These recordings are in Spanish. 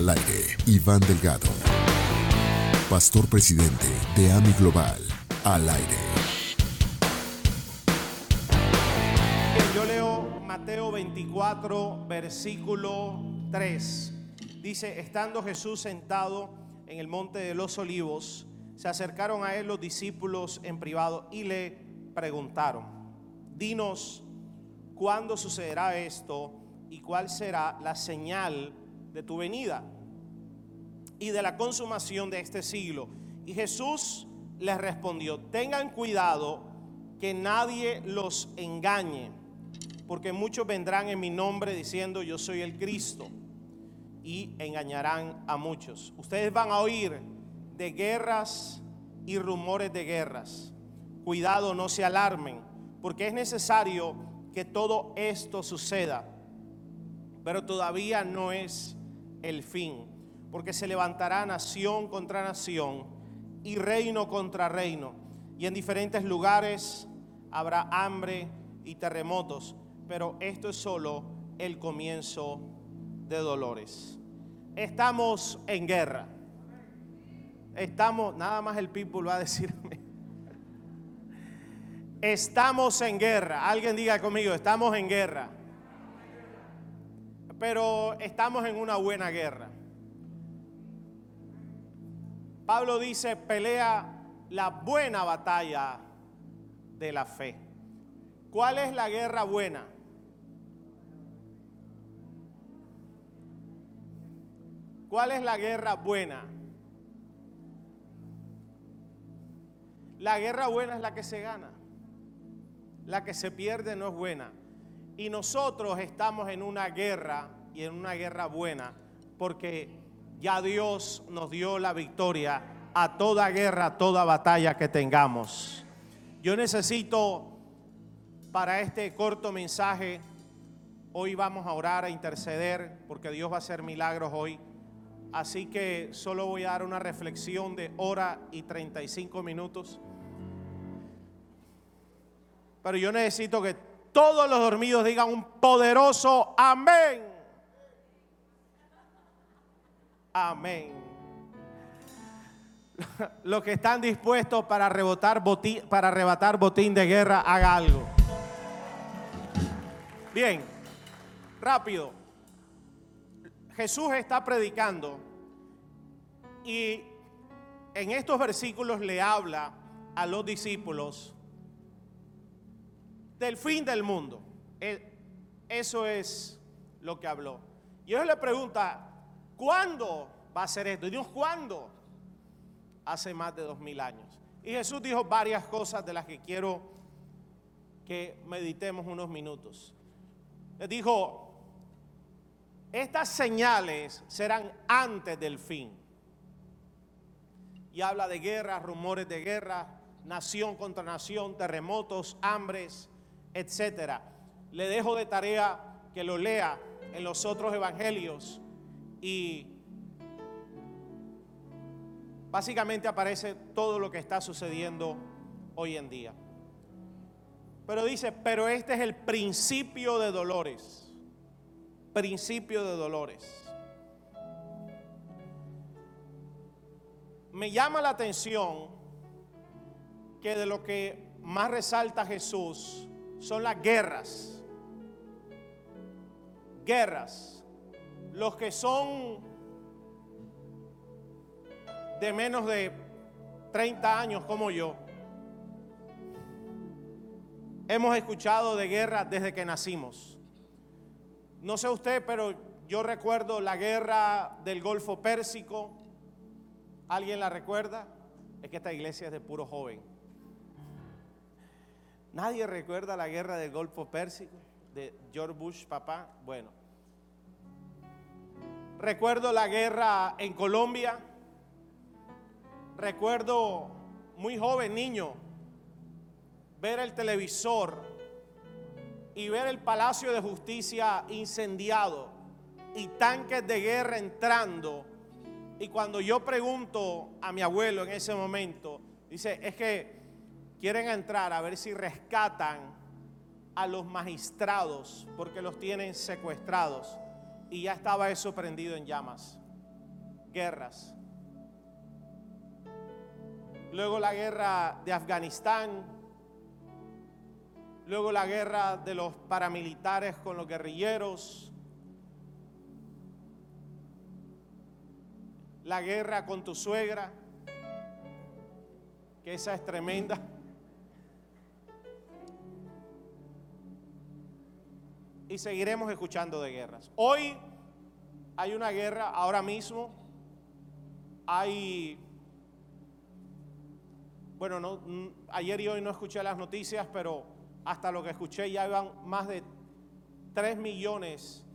Al aire, Iván Delgado. Pastor presidente de AMI Global. Al aire. Yo leo Mateo 24, versículo 3. Dice, estando Jesús sentado en el monte de los olivos, se acercaron a él los discípulos en privado y le preguntaron, dinos, ¿cuándo sucederá esto y cuál será la señal de tu venida y de la consumación de este siglo? Y Jesús les respondió, tengan cuidado que nadie los engañe, porque muchos vendrán en mi nombre diciendo yo soy el Cristo y engañarán a muchos. Ustedes van a oír de guerras y rumores de guerras. Cuidado, no se alarmen, porque es necesario que todo esto suceda, pero todavía no es el fin, porque se levantará nación contra nación y reino contra reino, y en diferentes lugares habrá hambre y terremotos, pero esto es solo el comienzo de dolores. Estamos en guerra. Estamos, nada más el people va a decirme. Estamos en guerra. Alguien diga conmigo, estamos en guerra. Pero estamos en una buena guerra. Pablo dice, pelea la buena batalla de la fe. ¿Cuál es la guerra buena? ¿Cuál es la guerra buena? La guerra buena es la que se gana. La que se pierde no es buena. Y nosotros estamos en una guerra y en una guerra buena porque ya Dios nos dio la victoria a toda guerra, a toda batalla que tengamos. Yo necesito para este corto mensaje, hoy vamos a orar, a interceder, porque Dios va a hacer milagros hoy. Así que solo voy a dar una reflexión de hora y 35 minutos. Pero yo necesito que todos los dormidos digan un poderoso amén. Amén. Los que están dispuestos para, rebotar botín, para arrebatar botín de guerra, haga algo. Bien, rápido. Jesús está predicando y en estos versículos le habla a los discípulos del fin del mundo. E, eso es lo que habló. Y él le pregunta, ¿cuándo va a ser esto? Y Dios, ¿cuándo? Hace más de dos mil años. Y Jesús dijo varias cosas de las que quiero que meditemos unos minutos. Le dijo, estas señales serán antes del fin. Y habla de guerra, rumores de guerra, nación contra nación, terremotos, hambres, etcétera. Le dejo de tarea que lo lea en los otros evangelios y básicamente aparece todo lo que está sucediendo hoy en día. Pero dice, pero este es el principio de dolores principio de dolores. Me llama la atención que de lo que más resalta Jesús son las guerras. Guerras. Los que son de menos de 30 años como yo, hemos escuchado de guerra desde que nacimos. No sé usted, pero yo recuerdo la guerra del Golfo Pérsico. ¿Alguien la recuerda? Es que esta iglesia es de puro joven. ¿Nadie recuerda la guerra del Golfo Pérsico de George Bush, papá? Bueno. Recuerdo la guerra en Colombia. Recuerdo muy joven niño ver el televisor y ver el Palacio de Justicia incendiado y tanques de guerra entrando. Y cuando yo pregunto a mi abuelo en ese momento, dice, es que quieren entrar a ver si rescatan a los magistrados porque los tienen secuestrados. Y ya estaba eso prendido en llamas. guerras. Luego la guerra de Afganistán, luego la guerra de los paramilitares con los guerrilleros, la guerra con tu suegra, que esa es tremenda. Y seguiremos escuchando de guerras. Hoy hay una guerra, ahora mismo hay, bueno, no, ayer y hoy no escuché las noticias, pero hasta lo que escuché ya iban más de 3 millones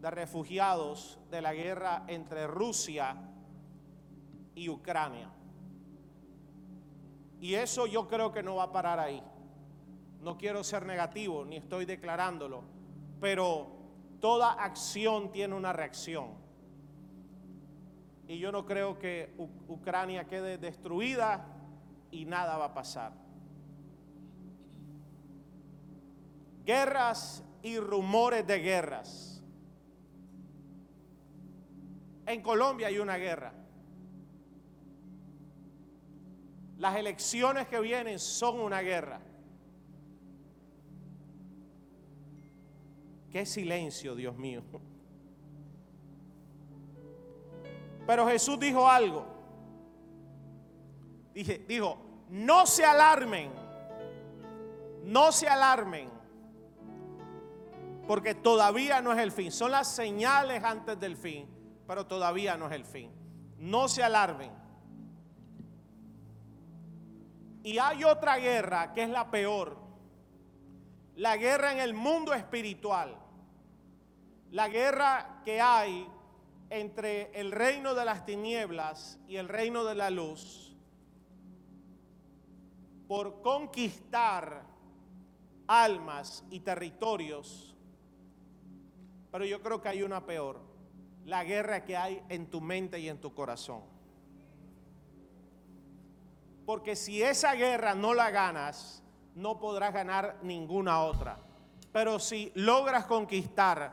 de refugiados de la guerra entre Rusia y Ucrania. Y eso yo creo que no va a parar ahí. No quiero ser negativo, ni estoy declarándolo, pero toda acción tiene una reacción. Y yo no creo que Ucrania quede destruida y nada va a pasar. Guerras y rumores de guerras. En Colombia hay una guerra. Las elecciones que vienen son una guerra. Qué silencio, Dios mío. Pero Jesús dijo algo. Dijo, no se alarmen. No se alarmen. Porque todavía no es el fin. Son las señales antes del fin, pero todavía no es el fin. No se alarmen. Y hay otra guerra que es la peor. La guerra en el mundo espiritual. La guerra que hay entre el reino de las tinieblas y el reino de la luz por conquistar almas y territorios. Pero yo creo que hay una peor, la guerra que hay en tu mente y en tu corazón. Porque si esa guerra no la ganas, no podrás ganar ninguna otra. Pero si logras conquistar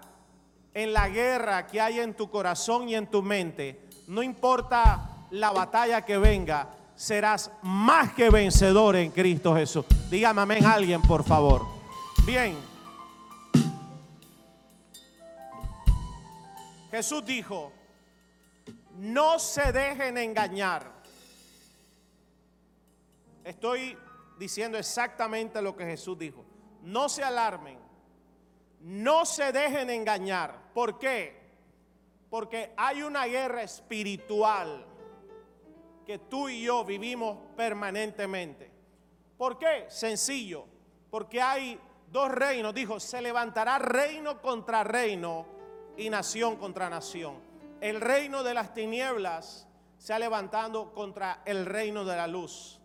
en la guerra que hay en tu corazón y en tu mente, no importa la batalla que venga, serás más que vencedor en Cristo Jesús. Dígame amén alguien, por favor. Bien. Jesús dijo, no se dejen engañar. Estoy diciendo exactamente lo que Jesús dijo. No se alarmen, no se dejen engañar. ¿Por qué? Porque hay una guerra espiritual que tú y yo vivimos permanentemente. ¿Por qué? Sencillo, porque hay dos reinos. Dijo, se levantará reino contra reino y nación contra nación. El reino de las tinieblas se ha levantado contra el reino de la luz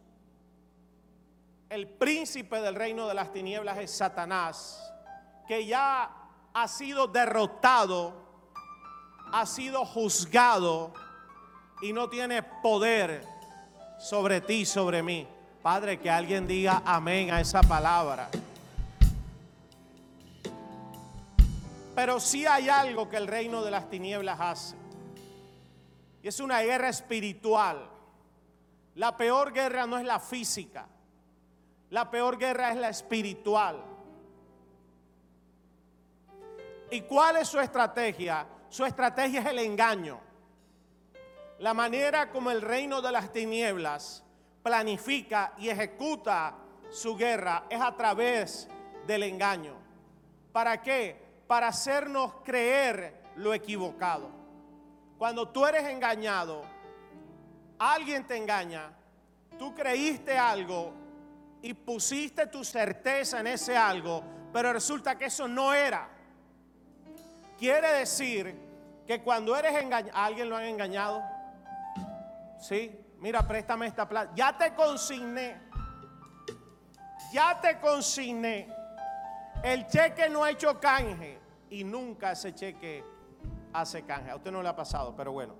el príncipe del reino de las tinieblas es Satanás, que ya ha sido derrotado, ha sido juzgado y no tiene poder sobre ti, sobre mí. Padre, que alguien diga amén a esa palabra. Pero sí hay algo que el reino de las tinieblas hace. Y es una guerra espiritual. La peor guerra no es la física. La peor guerra es la espiritual. ¿Y cuál es su estrategia? Su estrategia es el engaño. La manera como el reino de las tinieblas planifica y ejecuta su guerra es a través del engaño. ¿Para qué? Para hacernos creer lo equivocado. Cuando tú eres engañado, alguien te engaña, tú creíste algo y pusiste tu certeza en ese algo, pero resulta que eso no era. Quiere decir que cuando eres engañado, ¿alguien lo han engañado? Sí, mira, préstame esta plata. Ya te consigné. Ya te consigné. El cheque no ha hecho canje y nunca ese cheque hace canje. A usted no le ha pasado, pero bueno.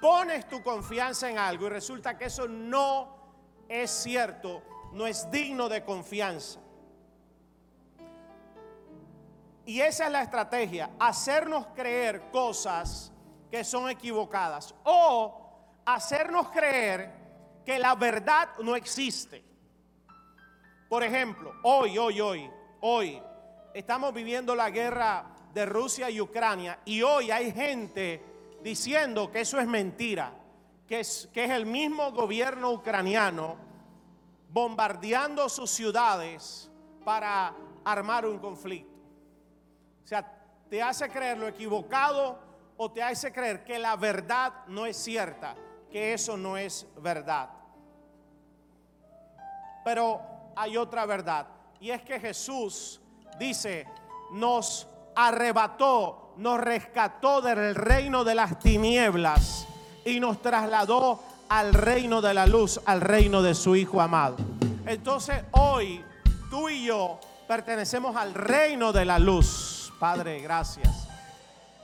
Pones tu confianza en algo y resulta que eso no es cierto no es digno de confianza. Y esa es la estrategia, hacernos creer cosas que son equivocadas o hacernos creer que la verdad no existe. Por ejemplo, hoy, hoy, hoy, hoy estamos viviendo la guerra de Rusia y Ucrania y hoy hay gente diciendo que eso es mentira, que es, que es el mismo gobierno ucraniano bombardeando sus ciudades para armar un conflicto. O sea, te hace creer lo equivocado o te hace creer que la verdad no es cierta, que eso no es verdad. Pero hay otra verdad y es que Jesús dice, nos arrebató, nos rescató del reino de las tinieblas y nos trasladó al reino de la luz, al reino de su Hijo amado. Entonces hoy tú y yo pertenecemos al reino de la luz. Padre, gracias.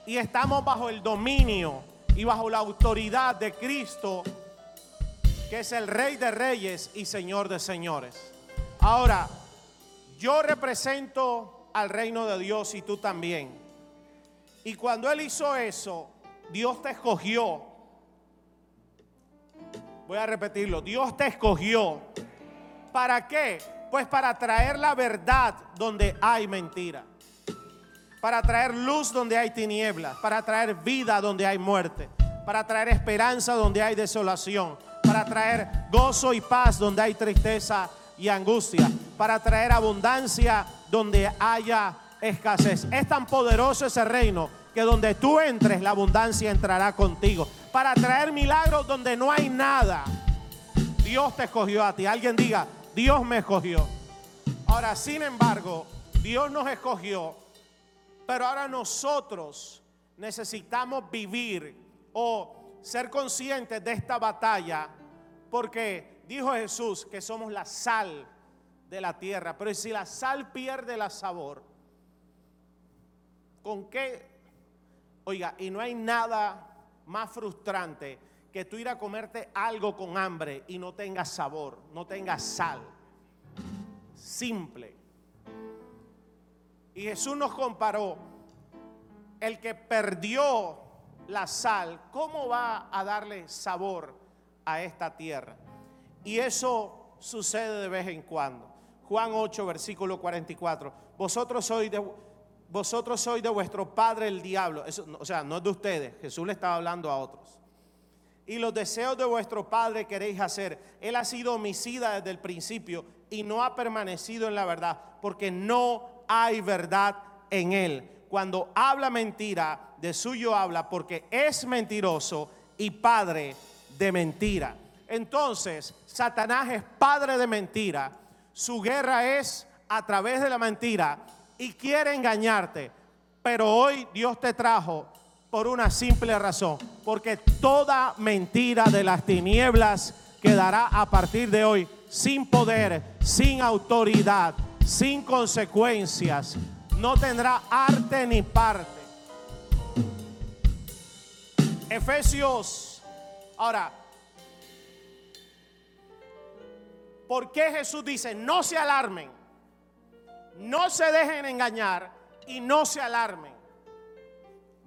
Y estamos bajo el dominio y bajo la autoridad de Cristo, que es el Rey de Reyes y Señor de Señores. Ahora, yo represento al reino de Dios y tú también. Y cuando Él hizo eso, Dios te escogió. Voy a repetirlo, Dios te escogió. ¿Para qué? Pues para traer la verdad donde hay mentira. Para traer luz donde hay tinieblas. Para traer vida donde hay muerte. Para traer esperanza donde hay desolación. Para traer gozo y paz donde hay tristeza y angustia. Para traer abundancia donde haya escasez. Es tan poderoso ese reino que donde tú entres la abundancia entrará contigo. Para traer milagros donde no hay nada. Dios te escogió a ti. Alguien diga, Dios me escogió. Ahora, sin embargo, Dios nos escogió, pero ahora nosotros necesitamos vivir o ser conscientes de esta batalla, porque dijo Jesús que somos la sal de la tierra, pero si la sal pierde la sabor, ¿con qué? Oiga, y no hay nada más frustrante que tú ir a comerte algo con hambre y no tenga sabor, no tenga sal. Simple. Y Jesús nos comparó, el que perdió la sal, ¿cómo va a darle sabor a esta tierra? Y eso sucede de vez en cuando. Juan 8, versículo 44. Vosotros sois de, vosotros sois de vuestro padre el diablo. O sea, no es de ustedes. Jesús le estaba hablando a otros y los deseos de vuestro padre queréis hacer. Él ha sido homicida desde el principio y no ha permanecido en la verdad, porque no hay verdad en él. Cuando habla mentira, de suyo habla, porque es mentiroso y padre de mentira. Entonces, Satanás es padre de mentira. Su guerra es a través de la mentira y quiere engañarte. Pero hoy Dios te trajo por una simple razón, porque toda mentira de las tinieblas quedará a partir de hoy sin poder, sin autoridad, sin consecuencias, no tendrá arte ni parte. Efesios, ahora, ¿por qué Jesús dice, no se alarmen, no se dejen engañar y no se alarmen?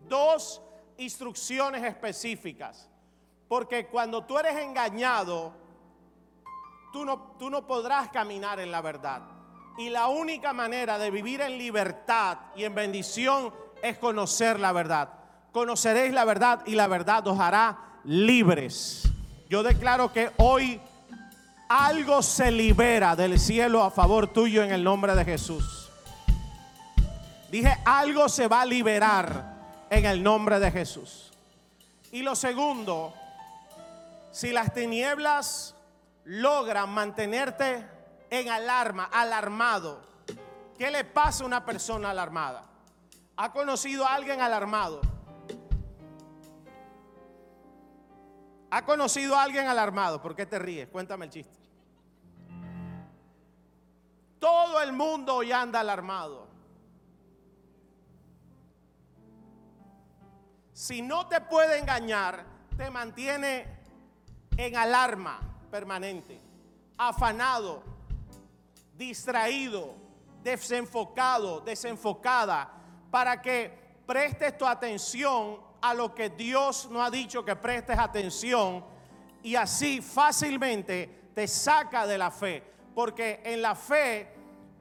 dos instrucciones específicas. Porque cuando tú eres engañado, tú no, tú no podrás caminar en la verdad. Y la única manera de vivir en libertad y en bendición es conocer la verdad. Conoceréis la verdad y la verdad os hará libres. Yo declaro que hoy algo se libera del cielo a favor tuyo en el nombre de Jesús. Dije, algo se va a liberar en el nombre de Jesús. Y lo segundo, si las tinieblas logran mantenerte en alarma, alarmado, ¿qué le pasa a una persona alarmada? ¿Ha conocido a alguien alarmado? ¿Ha conocido a alguien alarmado? ¿Por qué te ríes? Cuéntame el chiste. Todo el mundo hoy anda alarmado. si no te puede engañar, te mantiene en alarma permanente, afanado, distraído, desenfocado, desenfocada, para que prestes tu atención a lo que Dios no ha dicho que prestes atención y así fácilmente te saca de la fe. Porque en la fe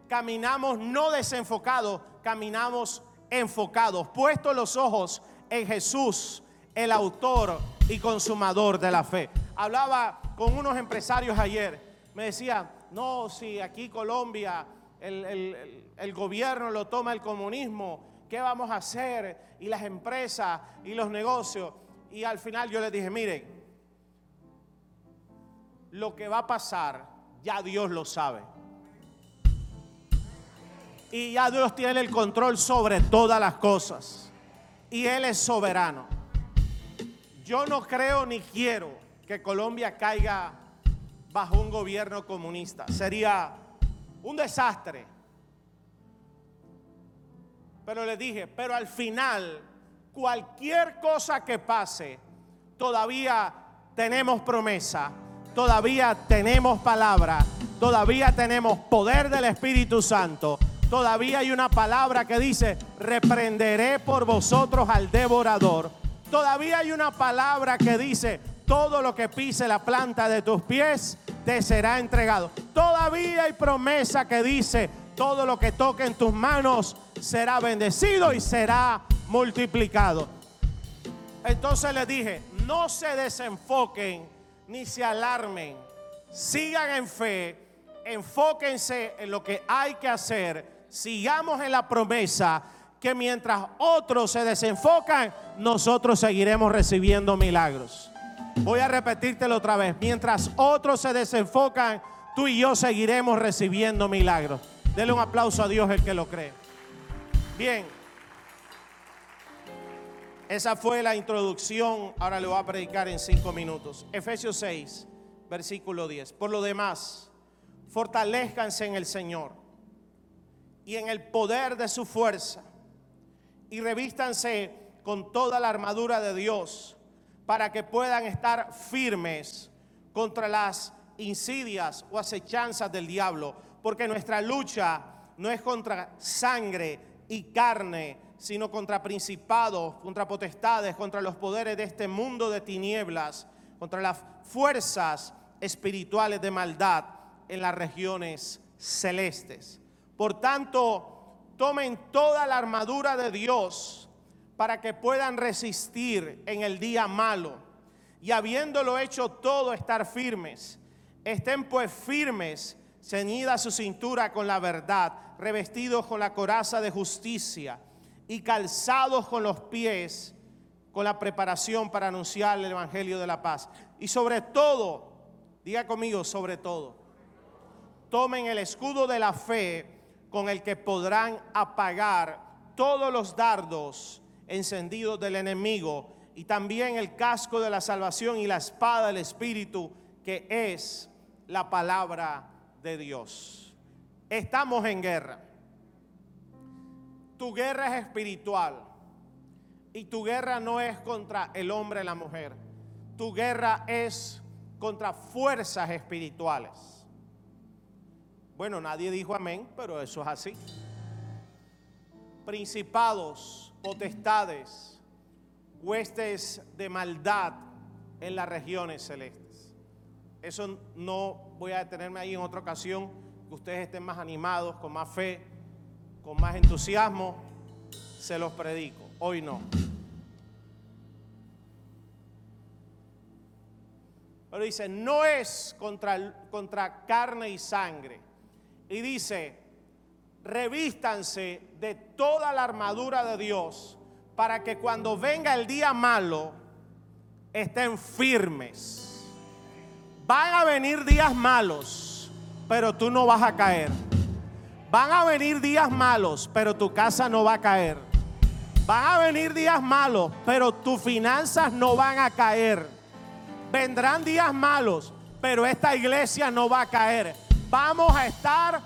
caminamos no desenfocados, caminamos enfocados, puestos los ojos en Jesús, el autor y consumador de la fe. Hablaba con unos empresarios ayer, me decía, no, si aquí Colombia, el, gobierno lo toma el comunismo, ¿qué vamos a hacer? Y las empresas y los negocios. Y al final yo les dije, miren, lo que va a pasar, ya Dios lo sabe. Y ya Dios tiene el control sobre todas las cosas. Y Él es soberano. Yo no creo ni quiero que Colombia caiga bajo un gobierno comunista. Sería un desastre. Pero le dije, pero al final, cualquier cosa que pase, todavía tenemos promesa todavía tenemos palabra, todavía tenemos poder del Espíritu Santo. Todavía hay una palabra que dice, reprenderé por vosotros al devorador. Todavía hay una palabra que dice, todo lo que pise la planta de tus pies te será entregado. Todavía hay promesa que dice, todo lo que toque en tus manos será bendecido y será multiplicado. Entonces le dije, no se desenfoquen ni se alarmen. Sigan en fe, enfóquense en lo que hay que hacer. Sigamos en la promesa que mientras otros se desenfocan, nosotros seguiremos recibiendo milagros. Voy a repetírtelo otra vez. Mientras otros se desenfocan, tú y yo seguiremos recibiendo milagros. Dele un aplauso a Dios el que lo cree. Bien. Esa fue la introducción. Ahora le voy a predicar en cinco minutos. Efesios 6, versículo 10. Por lo demás, fortalezcanse en el Señor y en el poder de su fuerza y revístanse con toda la armadura de Dios para que puedan estar firmes contra las insidias o acechanzas del diablo, porque nuestra lucha no es contra sangre y carne, sino contra principados, contra potestades, contra los poderes de este mundo de tinieblas, contra las fuerzas espirituales de maldad en las regiones celestes. Por tanto, tomen toda la armadura de Dios para que puedan resistir en el día malo y habiéndolo hecho todo estar firmes. Estén pues firmes, ceñida su cintura con la verdad, revestidos con la coraza de justicia y calzados con los pies con la preparación para anunciar el Evangelio de la paz. Y sobre todo, diga conmigo, sobre todo, tomen el escudo de la fe con el que podrán apagar todos los dardos encendidos del enemigo y también el casco de la salvación y la espada del Espíritu, que es la palabra de Dios. Estamos en guerra tu guerra es espiritual. Y tu guerra no es contra el hombre y la mujer. Tu guerra es contra fuerzas espirituales. Bueno, nadie dijo amén, pero eso es así. Principados, potestades, huestes de maldad en las regiones celestes. Eso no voy a detenerme ahí en otra ocasión, que ustedes estén más animados, con más fe con más entusiasmo, se los predico. Hoy no. Pero dice, no es contra, contra carne y sangre. Y dice, revístanse de toda la armadura de Dios para que cuando venga el día malo estén firmes. Van a venir días malos, pero tú no vas a caer. Van a venir días malos, pero tu casa no va a caer. Van a venir días malos, pero tus finanzas no van a caer. Vendrán días malos, pero esta iglesia no va a caer. Vamos a estar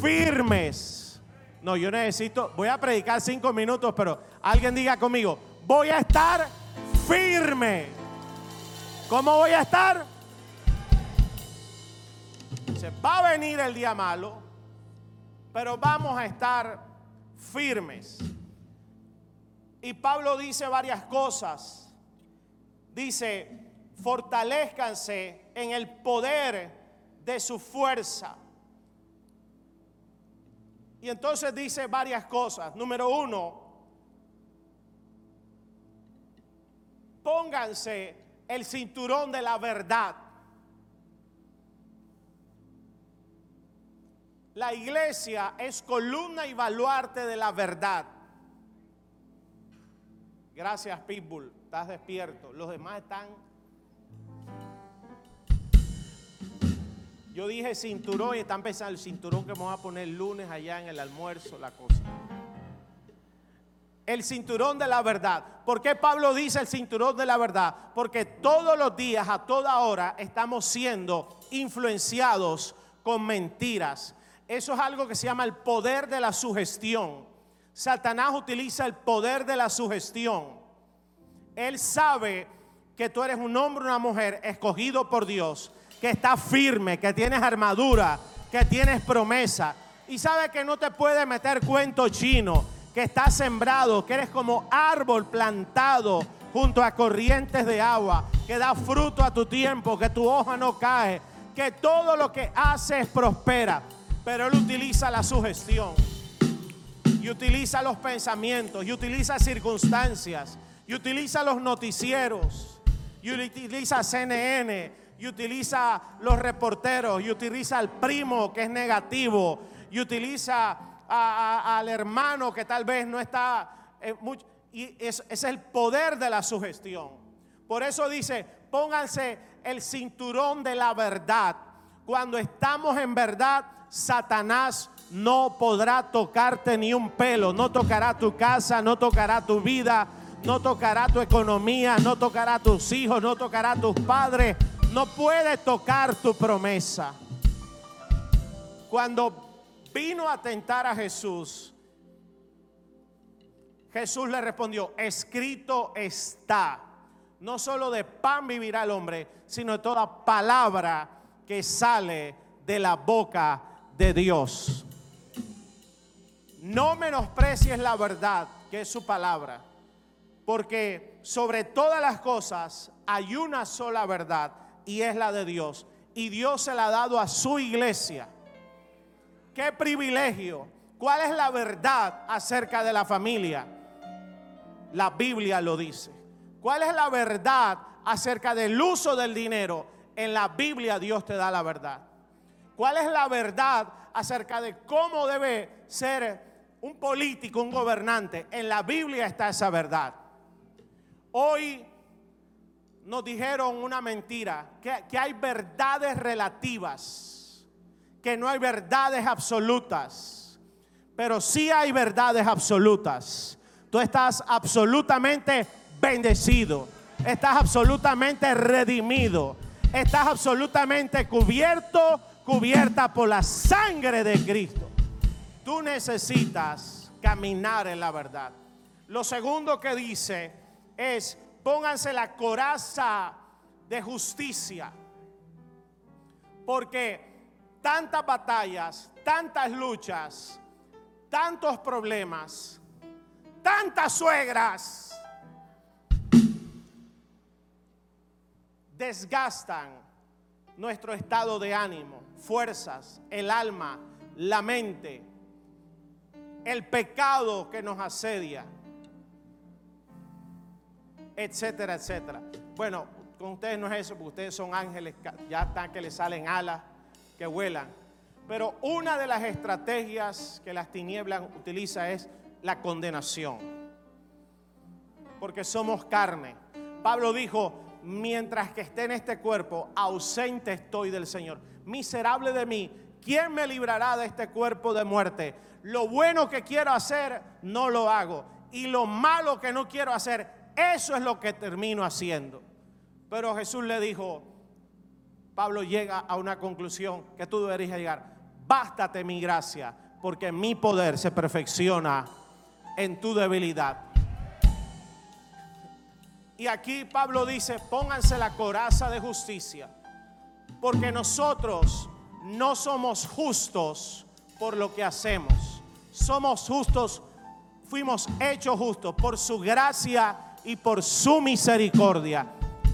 firmes. No, yo necesito, voy a predicar cinco minutos, pero alguien diga conmigo, voy a estar firme. ¿Cómo voy a estar? Se va a venir el día malo, pero vamos a estar firmes. Y Pablo dice varias cosas. Dice, fortalezcanse en el poder de su fuerza. Y entonces dice varias cosas. Número uno, pónganse el cinturón de la verdad. La iglesia es columna y baluarte de la verdad. Gracias, Pitbull. Estás despierto. Los demás están. Yo dije cinturón y están pensando el cinturón que vamos a poner el lunes allá en el almuerzo, la cosa. El cinturón de la verdad. ¿Por qué Pablo dice el cinturón de la verdad? Porque todos los días, a toda hora, estamos siendo influenciados con mentiras. Eso es algo que se llama el poder de la sugestión. Satanás utiliza el poder de la sugestión. Él sabe que tú eres un hombre o una mujer escogido por Dios, que está firme, que tienes armadura, que tienes promesa. Y sabe que no te puede meter cuento chino, que estás sembrado, que eres como árbol plantado junto a corrientes de agua, que da fruto a tu tiempo, que tu hoja no cae, que todo lo que haces prospera. Pero Él utiliza la sugestión y utiliza los pensamientos y utiliza circunstancias y utiliza los noticieros y utiliza CNN y utiliza los reporteros y utiliza al primo que es negativo y utiliza al hermano que tal vez no está eh, mucho, y ese es el poder de la sugestión. Por eso dice, pónganse el cinturón de la verdad. Cuando estamos en verdad, Satanás no podrá tocarte ni un pelo, no tocará tu casa, no tocará tu vida, no tocará tu economía, no tocará tus hijos, no tocará tus padres, no puede tocar tu promesa. Cuando vino a tentar a Jesús, Jesús le respondió, escrito está, no solo de pan vivirá el hombre, sino de toda palabra que sale de la boca de Dios. No menosprecies la verdad, que es su palabra, porque sobre todas las cosas hay una sola verdad y es la de Dios. Y Dios se la ha dado a su iglesia. Qué privilegio. ¿Cuál es la verdad acerca de la familia? La Biblia lo dice. ¿Cuál es la verdad acerca del uso del dinero? En la Biblia Dios te da la verdad. ¿Cuál es la verdad acerca de cómo debe ser un político, un gobernante? En la Biblia está esa verdad. Hoy nos dijeron una mentira, que, que hay verdades relativas, que no hay verdades absolutas, pero sí hay verdades absolutas. Tú estás absolutamente bendecido, estás absolutamente redimido, estás absolutamente cubierto cubierta por la sangre de Cristo. Tú necesitas caminar en la verdad. Lo segundo que dice es, pónganse la coraza de justicia. Porque tantas batallas, tantas luchas, tantos problemas, tantas suegras desgastan nuestro estado de ánimo, fuerzas, el alma, la mente, el pecado que nos asedia, etcétera, etcétera. Bueno, con ustedes no es eso, porque ustedes son ángeles, ya están que les salen alas, que vuelan. Pero una de las estrategias que las tinieblas utiliza es la condenación. Porque somos carne. Pablo dijo, mientras que esté en este cuerpo, ausente estoy del Señor. Miserable de mí, ¿quién me librará de este cuerpo de muerte? Lo bueno que quiero hacer, no lo hago. Y lo malo que no quiero hacer, eso es lo que termino haciendo. Pero Jesús le dijo, Pablo llega a una conclusión que tú deberías llegar. Bástate mi gracia, porque mi poder se perfecciona en tu debilidad. Y aquí Pablo dice, pónganse la coraza de justicia, porque nosotros no somos justos por lo que hacemos, somos justos fuimos hechos justos por su gracia y por su misericordia.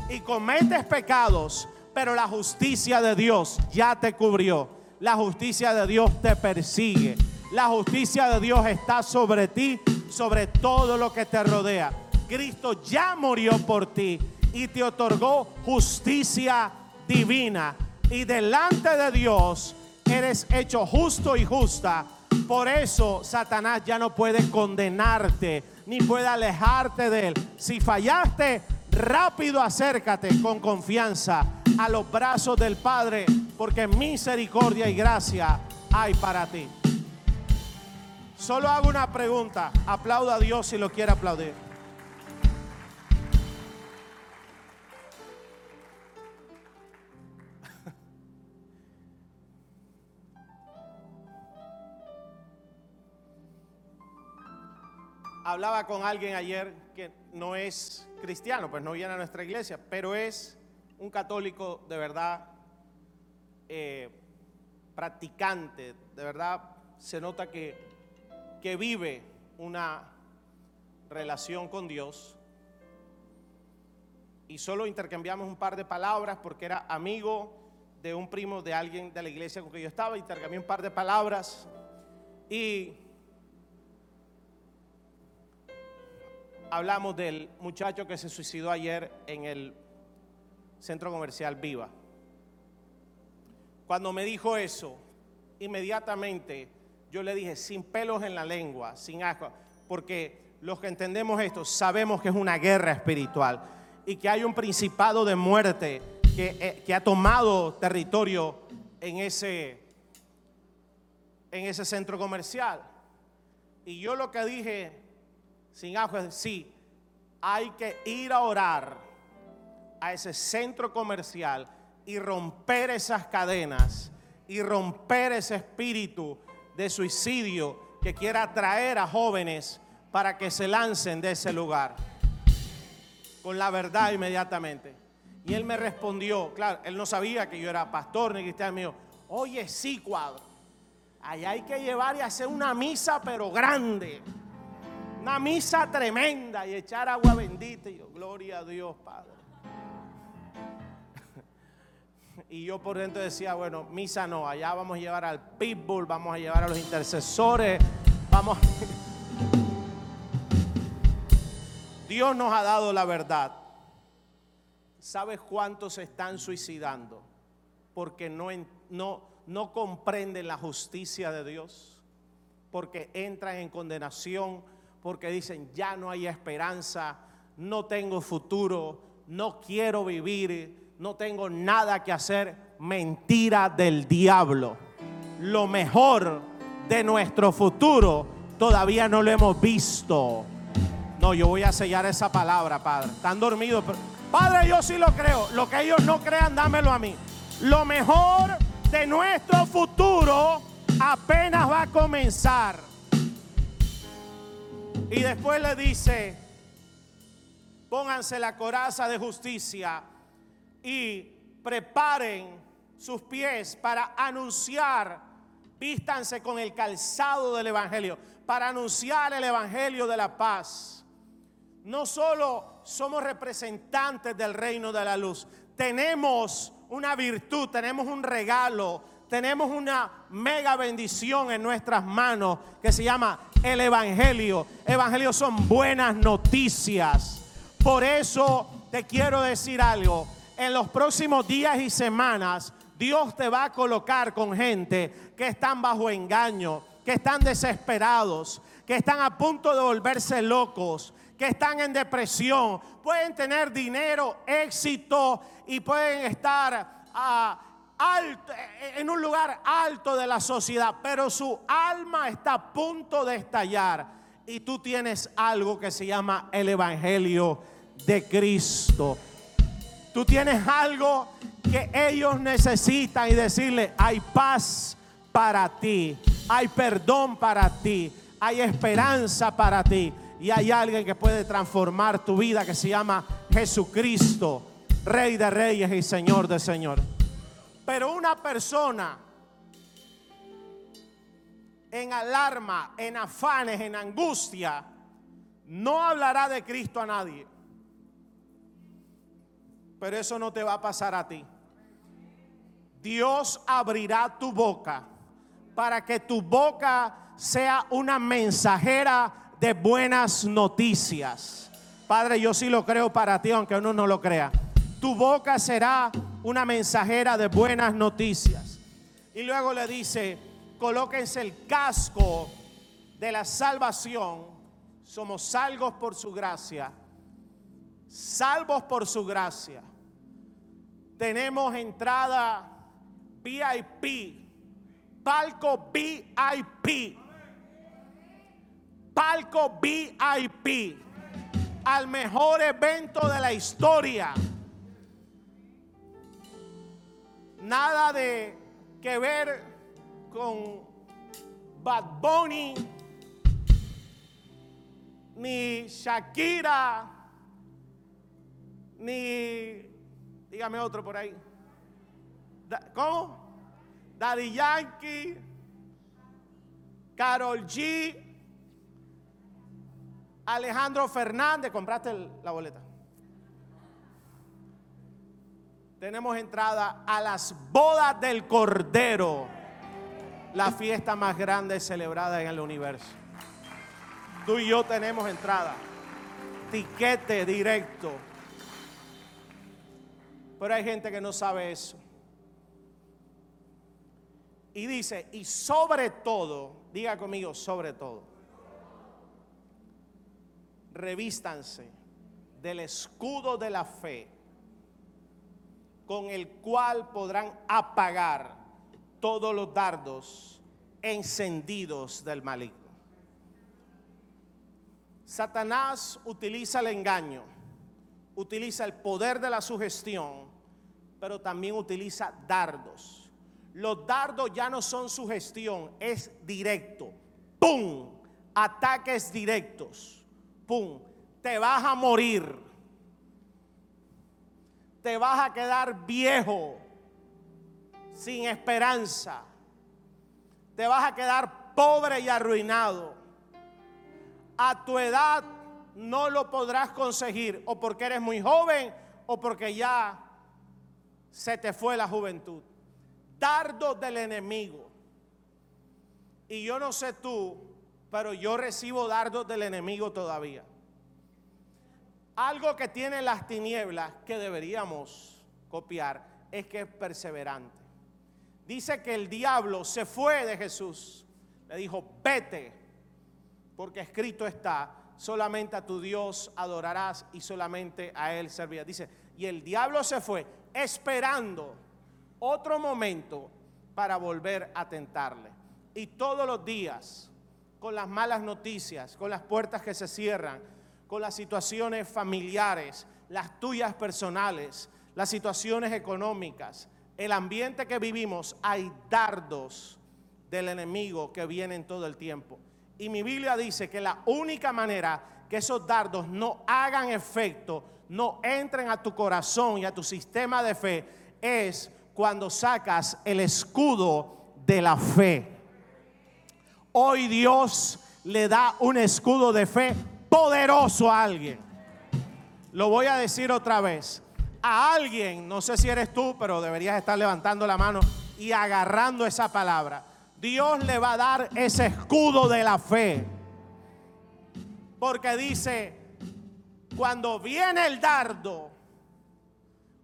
Y cometes pecados, pero la justicia de Dios ya te cubrió. La justicia de Dios te persigue. La justicia de Dios está sobre ti, sobre todo lo que te rodea. Cristo ya murió por ti y te otorgó justicia divina. Y delante de Dios eres hecho justo y justa. Por eso Satanás ya no puede condenarte ni puede alejarte de él. Si fallaste, rápido acércate con confianza a los brazos del Padre, porque misericordia y gracia hay para ti. Solo hago una pregunta. Aplauda a Dios si lo quiere aplaudir. Hablaba con alguien ayer que no es cristiano, pues no viene a nuestra iglesia, pero es un católico de verdad eh, practicante, de verdad se nota que, que vive una relación con Dios. Y solo intercambiamos un par de palabras porque era amigo de un primo de alguien de la iglesia con que yo estaba, intercambié un par de palabras y hablamos del muchacho que se suicidó ayer en el centro comercial Viva. Cuando me dijo eso, inmediatamente yo le dije, sin pelos en la lengua, sin asco, porque los que entendemos esto sabemos que es una guerra espiritual y que hay un principado de muerte que, eh, que ha tomado territorio en ese, en ese centro comercial. Y yo lo que dije sin ajo, sí, hay que ir a orar a ese centro comercial y romper esas cadenas y romper ese espíritu de suicidio que quiera atraer a jóvenes para que se lancen de ese lugar. Con la verdad inmediatamente. Y él me respondió, claro, él no sabía que yo era pastor ni cristiano, mío. Oye, sí, cuadro. Allá hay que llevar y hacer una misa, pero grande. Una misa tremenda y echar agua bendita. Y yo, gloria a Dios, Padre. Y yo por dentro decía, bueno, misa no, allá vamos a llevar al pitbull, vamos a llevar a los intercesores, vamos. Dios nos ha dado la verdad. ¿Sabes cuántos se están suicidando? Porque no, no, no comprenden la justicia de Dios, porque entran en condenación porque dicen, ya no hay esperanza, no tengo futuro, no quiero vivir, no tengo nada que hacer. Mentira del diablo. Lo mejor de nuestro futuro todavía no lo hemos visto. No, yo voy a sellar esa palabra, Padre. Están dormidos. Padre, yo sí lo creo. Lo que ellos no crean, dámelo a mí. Lo mejor de nuestro futuro apenas va a comenzar. Y después le dice, pónganse la coraza de justicia y preparen sus pies para anunciar, vístanse con el calzado del Evangelio, para anunciar el Evangelio de la paz. No solo somos representantes del reino de la luz, tenemos una virtud, tenemos un regalo, tenemos una mega bendición en nuestras manos que se llama el Evangelio. Evangelio son buenas noticias. Por eso te quiero decir algo. En los próximos días y semanas, Dios te va a colocar con gente que están bajo engaño, que están desesperados, que están a punto de volverse locos, que están en depresión. Pueden tener dinero, éxito y pueden estar a alto, en un lugar alto de la sociedad, pero su alma está a punto de estallar. Y tú tienes algo que se llama el Evangelio de Cristo. Tú tienes algo que ellos necesitan y decirle, hay paz para ti, hay perdón para ti, hay esperanza para ti. Y hay alguien que puede transformar tu vida que se llama Jesucristo, Rey de Reyes y Señor de Señores. Pero una persona en alarma, en afanes, en angustia, no hablará de Cristo a nadie. Pero eso no te va a pasar a ti. Dios abrirá tu boca para que tu boca sea una mensajera de buenas noticias. Padre, yo sí lo creo para ti, aunque uno no lo crea. Tu boca será una mensajera de buenas noticias. Y luego le dice, colóquense el casco de la salvación. Somos salvos por su gracia. Salvos por su gracia. Tenemos entrada VIP. Palco VIP. Palco VIP. Al mejor evento de la historia. Nada de que ver con Bad Bunny, ni Shakira, ni, dígame otro por ahí. ¿Cómo? Daddy Yankee, Carol G, Alejandro Fernández, compraste la boleta. Tenemos entrada a las bodas del Cordero, la fiesta más grande celebrada en el universo. Tú y yo tenemos entrada, tiquete directo. Pero hay gente que no sabe eso. Y dice, y sobre todo, diga conmigo, sobre todo, revístanse del escudo de la fe con el cual podrán apagar todos los dardos encendidos del maligno. Satanás utiliza el engaño, utiliza el poder de la sugestión, pero también utiliza dardos. Los dardos ya no son sugestión, es directo. ¡Pum! Ataques directos. ¡Pum! Te vas a morir te vas a quedar viejo, sin esperanza. Te vas a quedar pobre y arruinado. A tu edad no lo podrás conseguir o porque eres muy joven o porque ya se te fue la juventud. Dardo del enemigo. Y yo no sé tú, pero yo recibo dardos del enemigo todavía. Algo que tiene las tinieblas que deberíamos copiar es que es perseverante. Dice que el diablo se fue de Jesús. Le dijo, vete, porque escrito está, solamente a tu Dios adorarás y solamente a Él servirás. Dice, y el diablo se fue esperando otro momento para volver a tentarle. Y todos los días, con las malas noticias, con las puertas que se cierran, con las situaciones familiares, las tuyas personales, las situaciones económicas, el ambiente que vivimos, hay dardos del enemigo que vienen todo el tiempo. Y mi Biblia dice que la única manera que esos dardos no hagan efecto, no entren a tu corazón y a tu sistema de fe, es cuando sacas el escudo de la fe. Hoy Dios le da un escudo de fe poderoso a alguien. Lo voy a decir otra vez. A alguien, no sé si eres tú, pero deberías estar levantando la mano y agarrando esa palabra. Dios le va a dar ese escudo de la fe. Porque dice, cuando viene el dardo,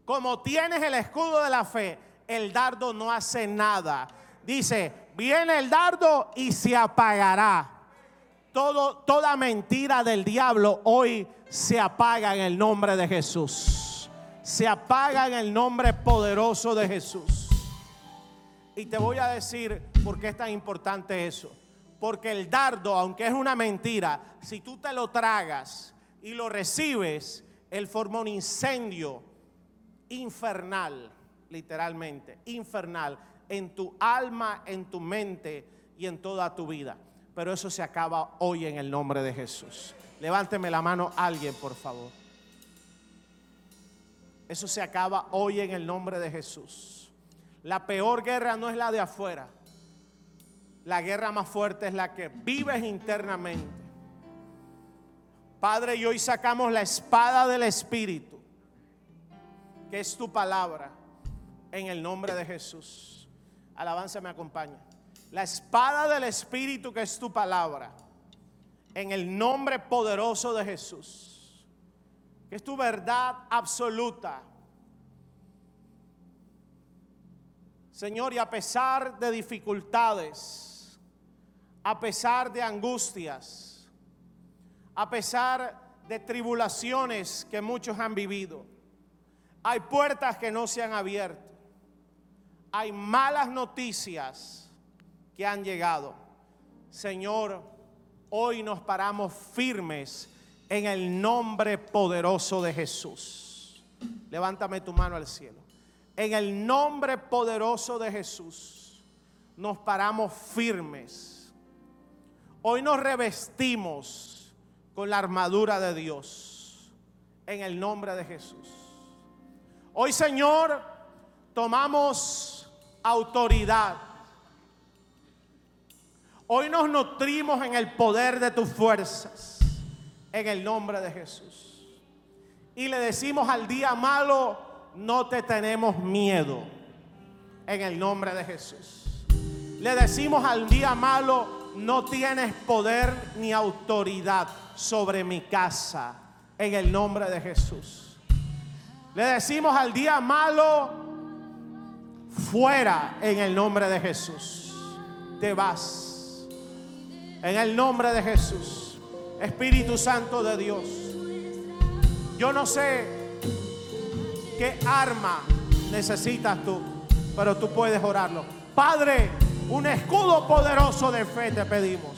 como tienes el escudo de la fe, el dardo no hace nada. Dice, viene el dardo y se apagará toda mentira del diablo hoy se apaga en el nombre de Jesús. Se apaga en el nombre poderoso de Jesús. Y te voy a decir por qué es tan importante eso. Porque el dardo, aunque es una mentira, si tú te lo tragas y lo recibes, él forma un incendio infernal, literalmente, infernal, en tu alma, en tu mente y en toda tu vida pero eso se acaba hoy en el nombre de Jesús. Levánteme la mano alguien, por favor. Eso se acaba hoy en el nombre de Jesús. La peor guerra no es la de afuera. La guerra más fuerte es la que vives internamente. Padre, y hoy sacamos la espada del Espíritu, que es tu palabra, en el nombre de Jesús. Alabanza me acompaña. La espada del Espíritu, que es tu palabra, en el nombre poderoso de Jesús, que es tu verdad absoluta. Señor, y a pesar de dificultades, a pesar de angustias, a pesar de tribulaciones que muchos han vivido. Hay puertas que no se han abierto. Hay malas noticias que han llegado. Señor, hoy nos paramos firmes en el nombre poderoso de Jesús. Levántame tu mano al cielo. En el nombre poderoso de Jesús nos paramos firmes Hoy nos revestimos con la armadura de Dios en el nombre de Jesús. Hoy, Señor, tomamos autoridad. Hoy nos nutrimos en el poder de tus fuerzas en el nombre de Jesús. Y le decimos al día malo, no te tenemos miedo en el nombre de Jesús. Le decimos al día malo, no tienes poder ni autoridad sobre mi casa en el nombre de Jesús. Le decimos al día malo, fuera en el nombre de Jesús. Te vas. En el nombre de Jesús. Espíritu Santo de Dios. Yo no sé qué arma necesitas tú, pero tú puedes orarlo. Padre, un escudo poderoso de fe te pedimos.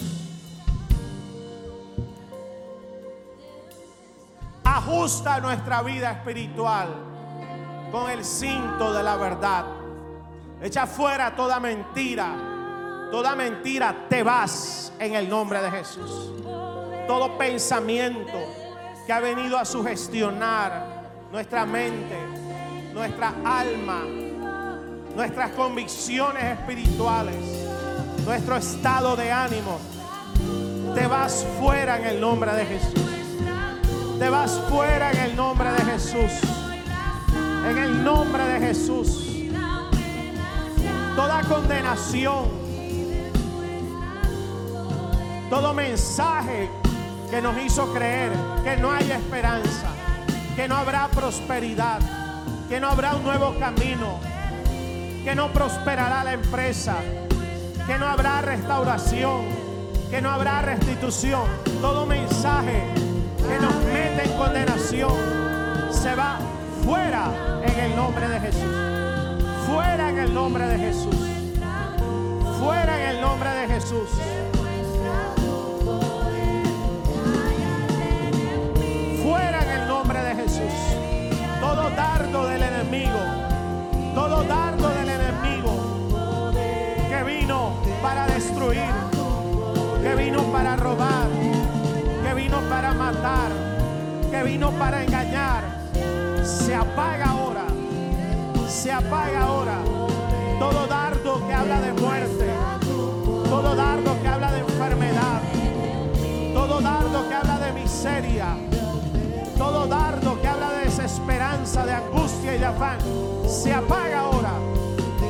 Ajusta nuestra vida espiritual con el cinto de la verdad. Echa fuera toda mentira. Toda mentira te vas en el nombre de Jesús. Todo pensamiento que ha venido a sugestionar nuestra mente, nuestra alma, nuestras convicciones espirituales, nuestro estado de ánimo. Te vas fuera en el nombre de Jesús. Te vas fuera en el nombre de Jesús. En el nombre de Jesús. Toda condenación, todo mensaje que nos hizo creer que no hay esperanza, que no habrá prosperidad, que no habrá un nuevo camino, que no prosperará la empresa, que no habrá restauración, que no habrá restitución. Todo mensaje que nos mete en condenación se va fuera en el nombre de Jesús. Fuera en el nombre de Jesús. Fuera en el nombre de Jesús. Todo dardo del enemigo. Todo dardo del para destruir, que vino para robar, que vino para matar, que vino para engañar, se apaga ahora, se apaga ahora. Todo dardo que habla de muerte, todo dardo que habla de enfermedad, todo dardo que habla de miseria, todo dardo que desesperanza, de angustia y de afán, se apaga ahora.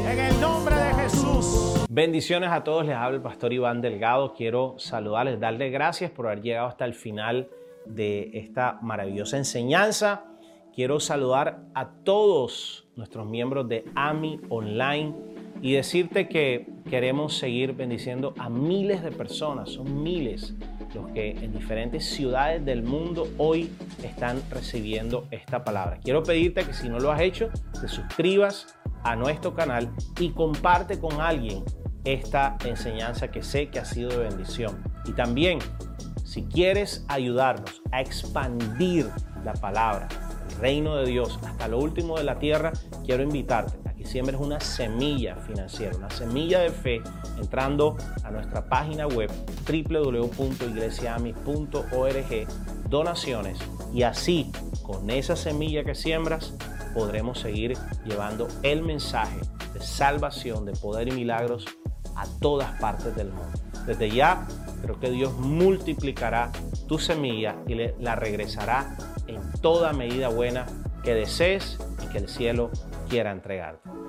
En el nombre de Jesús. Bendiciones a todos, les habla el pastor Iván Delgado. Quiero saludarles, darles gracias por haber llegado hasta el final de esta maravillosa enseñanza. Quiero saludar a todos nuestros miembros de AMI Online y decirte que queremos seguir bendiciendo a miles de personas, son miles los que en diferentes ciudades del mundo hoy están recibiendo esta palabra. Quiero pedirte que si no lo has hecho, te suscribas a nuestro canal y comparte con alguien esta enseñanza que sé que ha sido de bendición. Y también, si quieres ayudarnos a expandir la palabra, el reino de Dios hasta lo último de la tierra, quiero invitarte a siembres una semilla financiera, una semilla de fe, entrando a nuestra página web www.iglesiami.org, donaciones, y así, con esa semilla que siembras, podremos seguir llevando el mensaje de salvación, de poder y milagros a todas partes del mundo. Desde ya, creo que Dios multiplicará tu semilla y la regresará en toda medida buena que desees y que el cielo quiera entregarte.